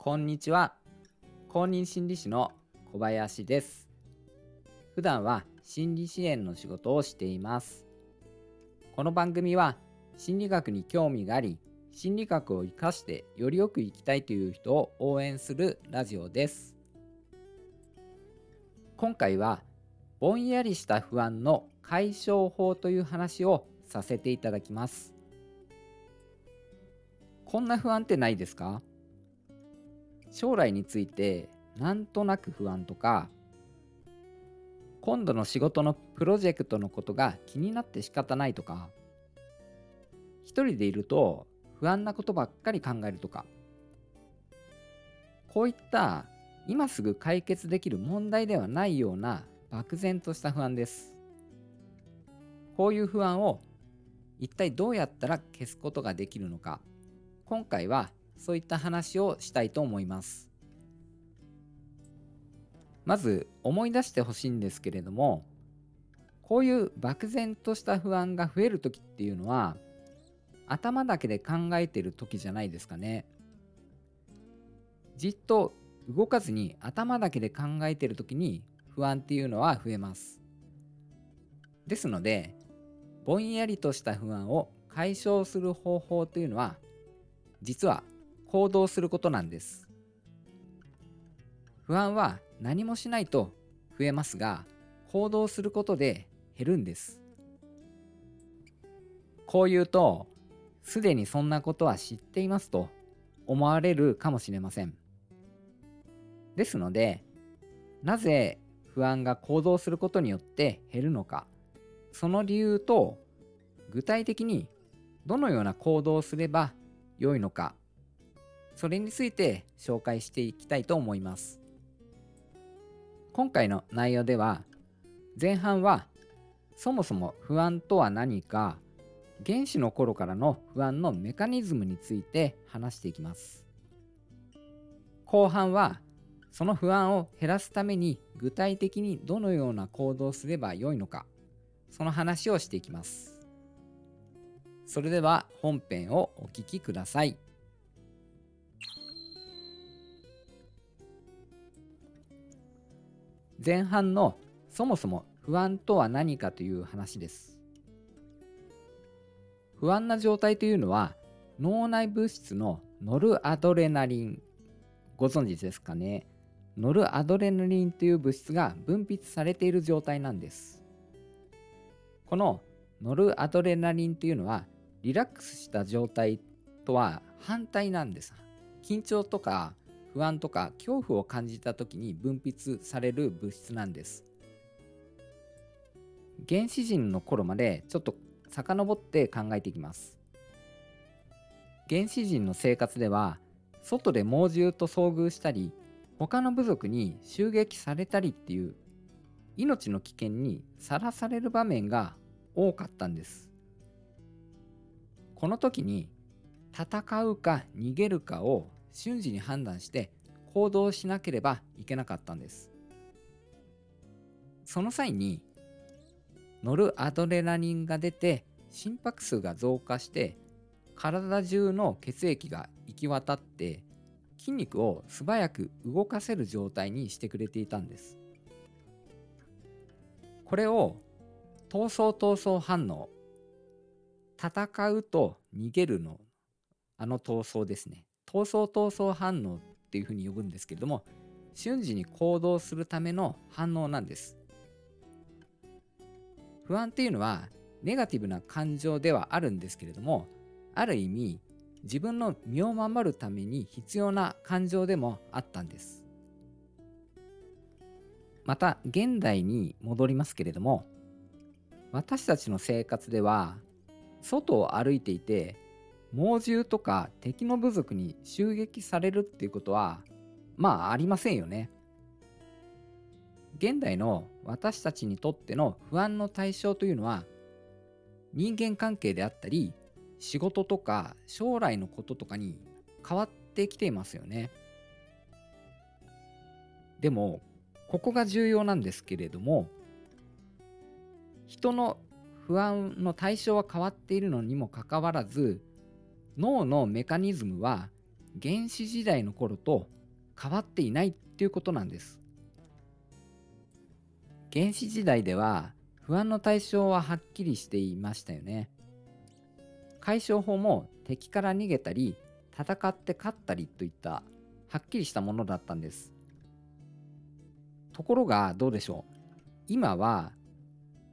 こんにちは。公認心理師の小林です。普段は心理支援の仕事をしています。この番組は心理学に興味があり心理学を活かしてよりよく生きたいという人を応援するラジオです。今回はぼんやりした不安の解消法という話をさせていただきます。こんな不安ってないですか？将来についてなんとなく不安とか今度の仕事のプロジェクトのことが気になって仕方ないとか一人でいると不安なことばっかり考えるとかこういった今すぐ解決できる問題ではないような漠然とした不安です。こういう不安を一体どうやったら消すことができるのか。今回はそういった話をしたいと思います。まず思い出してほしいんですけれどもこういう漠然とした不安が増える時っていうのは頭だけで考えてる時じゃないですかね。じっと動かずに頭だけで考えてる時に不安っていうのは増えます。ですのでぼんやりとした不安を解消する方法というのは実は行動することなんです。不安は何もしないと増えますが行動することで減るんです。こう言うとすでにそんなことは知っていますと思われるかもしれません。ですのでなぜ不安が行動することによって減るのかその理由と具体的にどのような行動をすれば良いのかそれについて紹介していきたいと思います。今回の内容では前半はそもそも不安とは何か原始の頃からの不安のメカニズムについて話していきます。後半はその不安を減らすために具体的にどのような行動をすればよいのかその話をしていきます。それでは本編をお聴きください。前半のそもそも不安とは何かという話です。不安な状態というのは脳内物質のノルアドレナリン。ご存知ですかね？ノルアドレナリンという物質が分泌されている状態なんです。このノルアドレナリンというのはリラックスした状態とは反対なんです。緊張とか不安とか恐怖を感じた時に分泌される物質なんです。原始人の頃までちょっと遡って考えていきます。原始人の生活では外で猛獣と遭遇したり他の部族に襲撃されたりっていう命の危険にさらされる場面が多かったんです。この時に戦うか逃げるかを瞬時に判断して行動しなければいけなかったんです。その際にノルアドレナリンが出て心拍数が増加して体中の血液が行き渡って筋肉を素早く動かせる状態にしてくれていたんです。これを闘争闘争反応戦うと逃げるのあの闘争ですね。闘争闘争反応っていうふうに呼ぶんですけれども瞬時に行動するための反応なんです。不安っていうのはネガティブな感情ではあるんですけれどもある意味自分の身を守るために必要な感情でもあったんです。また現代に戻りますけれども私たちの生活では外を歩いていて猛獣とか敵の部族に襲撃されるっていうことはまあありませんよね。現代の私たちにとっての不安の対象というのは人間関係であったり仕事とか将来のこととかに変わってきていますよね。でもここが重要なんですけれども人の不安の対象は変わっているのにもかかわらず脳のメカニズムは原始時代の頃と変わっていないっていうことなんです。原始時代では不安の対象ははっきりしていましたよね。解消法も敵から逃げたり戦って勝ったりといったはっきりしたものだったんです。ところがどうでしょう。今は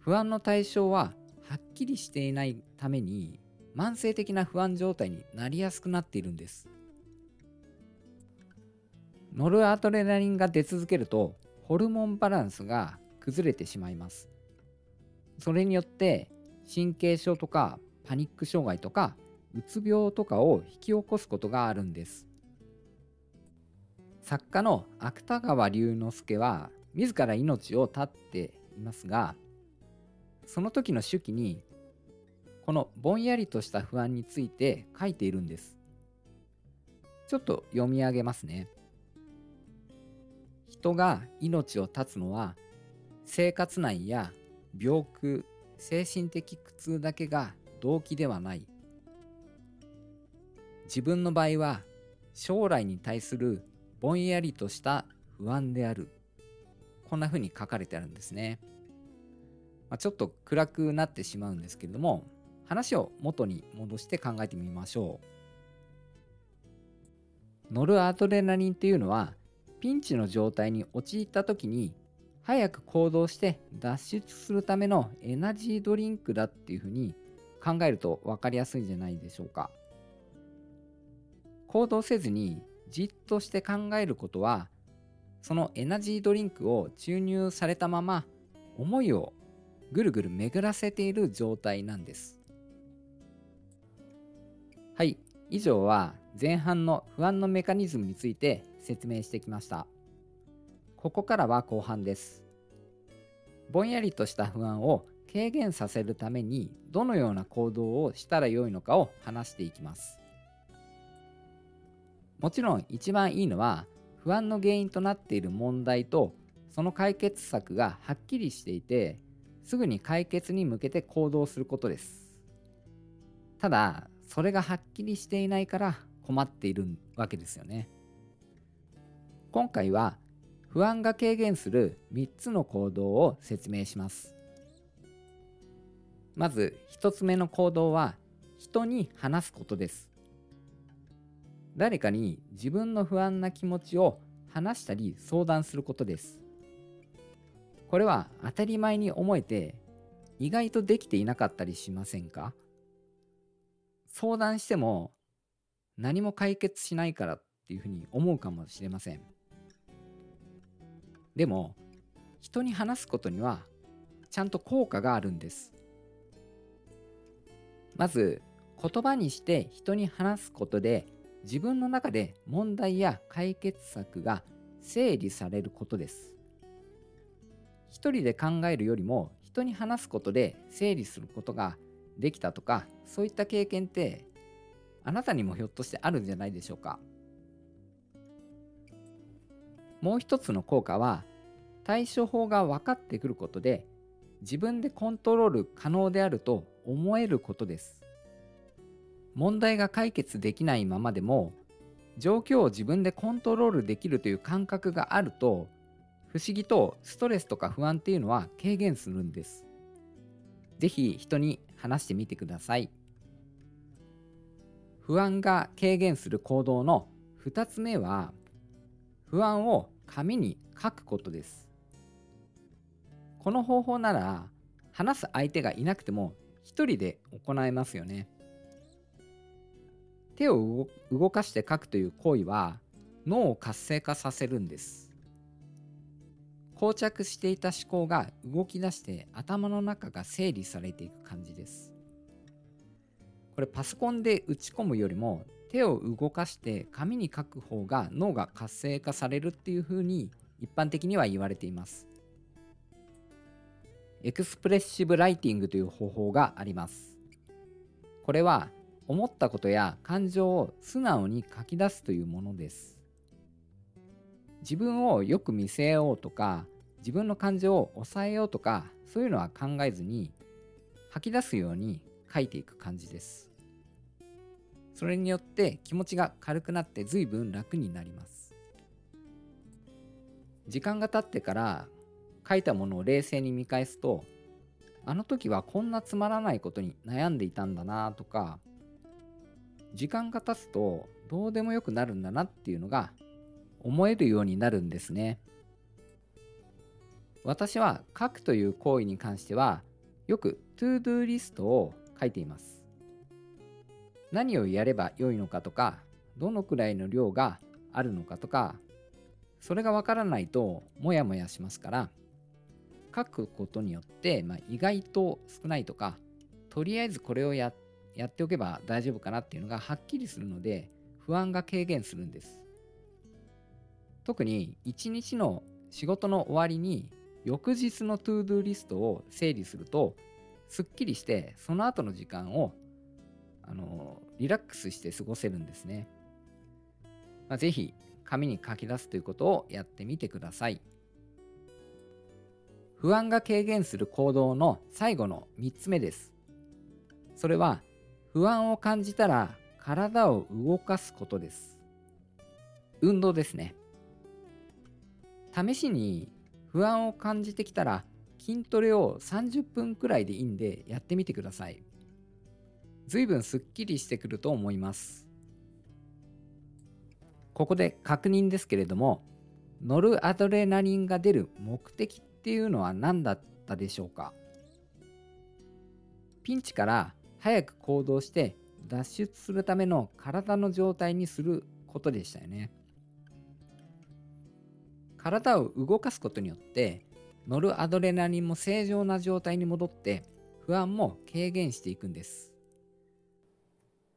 不安の対象ははっきりしていないために慢性的な不安状態になりやすくなっているんです。ノルアドレナリンが出続けるとホルモンバランスが崩れてしまいます。それによって神経症とかパニック障害とかうつ病とかを引き起こすことがあるんです。作家の芥川龍之介は自ら命を絶っていますがその時の手記にこのぼんやりとした不安について書いているんです。ちょっと読み上げますね。人が命を絶つのは生活難や病苦精神的苦痛だけが動機ではない。自分の場合は将来に対するぼんやりとした不安である。こんな風に書かれてあるんですね、まあ、ちょっと暗くなってしまうんですけれども話を元に戻して考えてみましょう。ノルアドレナリンっていうのはピンチの状態に陥った時に早く行動して脱出するためのエナジードリンクだっていうふうに考えると分かりやすいんじゃないでしょうか。行動せずにじっとして考えることはそのエナジードリンクを注入されたまま思いをぐるぐる巡らせている状態なんです。はい以上は前半の不安のメカニズムについて説明してきました。ここからは後半です。ぼんやりとした不安を軽減させるためにどのような行動をしたらよいのかを話していきます。もちろん一番いいのは不安の原因となっている問題とその解決策がはっきりしていてすぐに解決に向けて行動することです。ただそれがはっきりしていないから困っているわけですよね。今回は不安が軽減する3つの行動を説明します。まず1つ目の行動は人に話すことです。誰かに自分の不安な気持ちを話したり相談することです。これは当たり前に思えて意外とできていなかったりしませんか？相談しても何も解決しないからっていうふうに思うかもしれません。でも人に話すことにはちゃんと効果があるんです。まず言葉にして人に話すことで自分の中で問題や解決策が整理されることです。一人で考えるよりも人に話すことで整理することができたとかそういった経験ってあなたにもひょっとしてあるんじゃないでしょうか。もう一つの効果は対処法が分かってくることで自分でコントロール可能であると思えることです。問題が解決できないままでも状況を自分でコントロールできるという感覚があると不思議とストレスとか不安っていうのは軽減するんです。是非人に話してみてください。不安が軽減する行動の2つ目は不安を紙に書くことです。この方法なら話す相手がいなくても一人で行えますよね。手を動かして書くという行為は脳を活性化させるんです膠着していた思考が動き出して頭の中が整理されていく感じです。これパソコンで打ち込むよりも手を動かして紙に書く方が脳が活性化されるっていうふうに一般的には言われています。エクスプレッシブライティングという方法があります。これは思ったことや感情を素直に書き出すというものです。自分をよく見せようとか自分の感情を抑えようとかそういうのは考えずに吐き出すように書いていく感じです。それによって気持ちが軽くなって随分楽になります時間が経ってから書いたものを冷静に見返すとあの時はこんなつまらないことに悩んでいたんだなとか時間が経つとどうでもよくなるんだなっていうのが思えるようになるんですね私は書くという行為に関してはよく to-do リストを書いています。何をやればよいのかとかどのくらいの量があるのかとかそれがわからないとモヤモヤしますから書くことによって、まあ、意外と少ないとかとりあえずこれをややっておけば大丈夫かなっていうのがはっきりするので不安が軽減するんです。特に一日の仕事の終わりに翌日の to-do list を整理するとすっきりしてその後の時間をあのリラックスして過ごせるんですね、まあ、ぜひ紙に書き出すということをやってみてください。不安が軽減する行動の最後の3つ目です。それは不安を感じたら体を動かすことです。運動ですね。試しに不安を感じてきたら筋トレを30分くらいでいいんでやってみてください。随分すっきりしてくると思います。ここで確認ですけれどもノルアドレナリンが出る目的っていうのは何だったでしょうか？ピンチから早く行動して脱出するための体の状態にすることでしたよね。体を動かすことによってノルアドレナリンも正常な状態に戻って不安も軽減していくんです。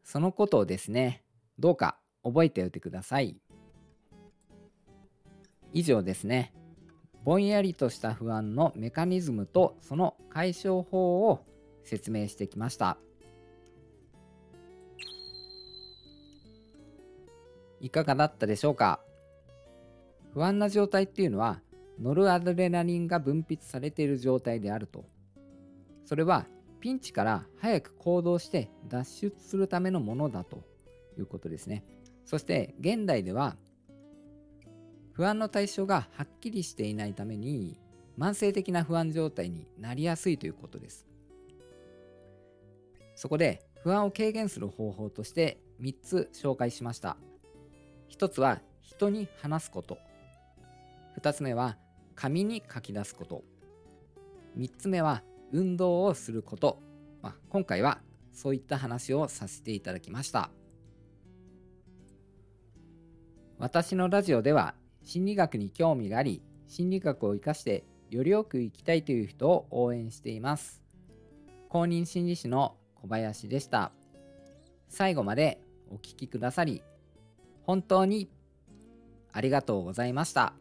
そのことをですねどうか覚えておいてください。以上ですね。ぼんやりとした不安のメカニズムとその解消法を説明してきました。いかがだったでしょうか？不安な状態っていうのはノルアドレナリンが分泌されている状態であると。それはピンチから早く行動して脱出するためのものだということですね。そして現代では不安の対象がはっきりしていないために慢性的な不安状態になりやすいということです。そこで不安を軽減する方法として3つ紹介しました。1つは人に話すこと。2つ目は紙に書き出すこと。3つ目は運動をすること、まあ、今回はそういった話をさせていただきました。私のラジオでは心理学に興味があり心理学を生かしてよりよく生きたいという人を応援しています。公認心理師の小林でした。最後までお聴きくださり本当にありがとうございました。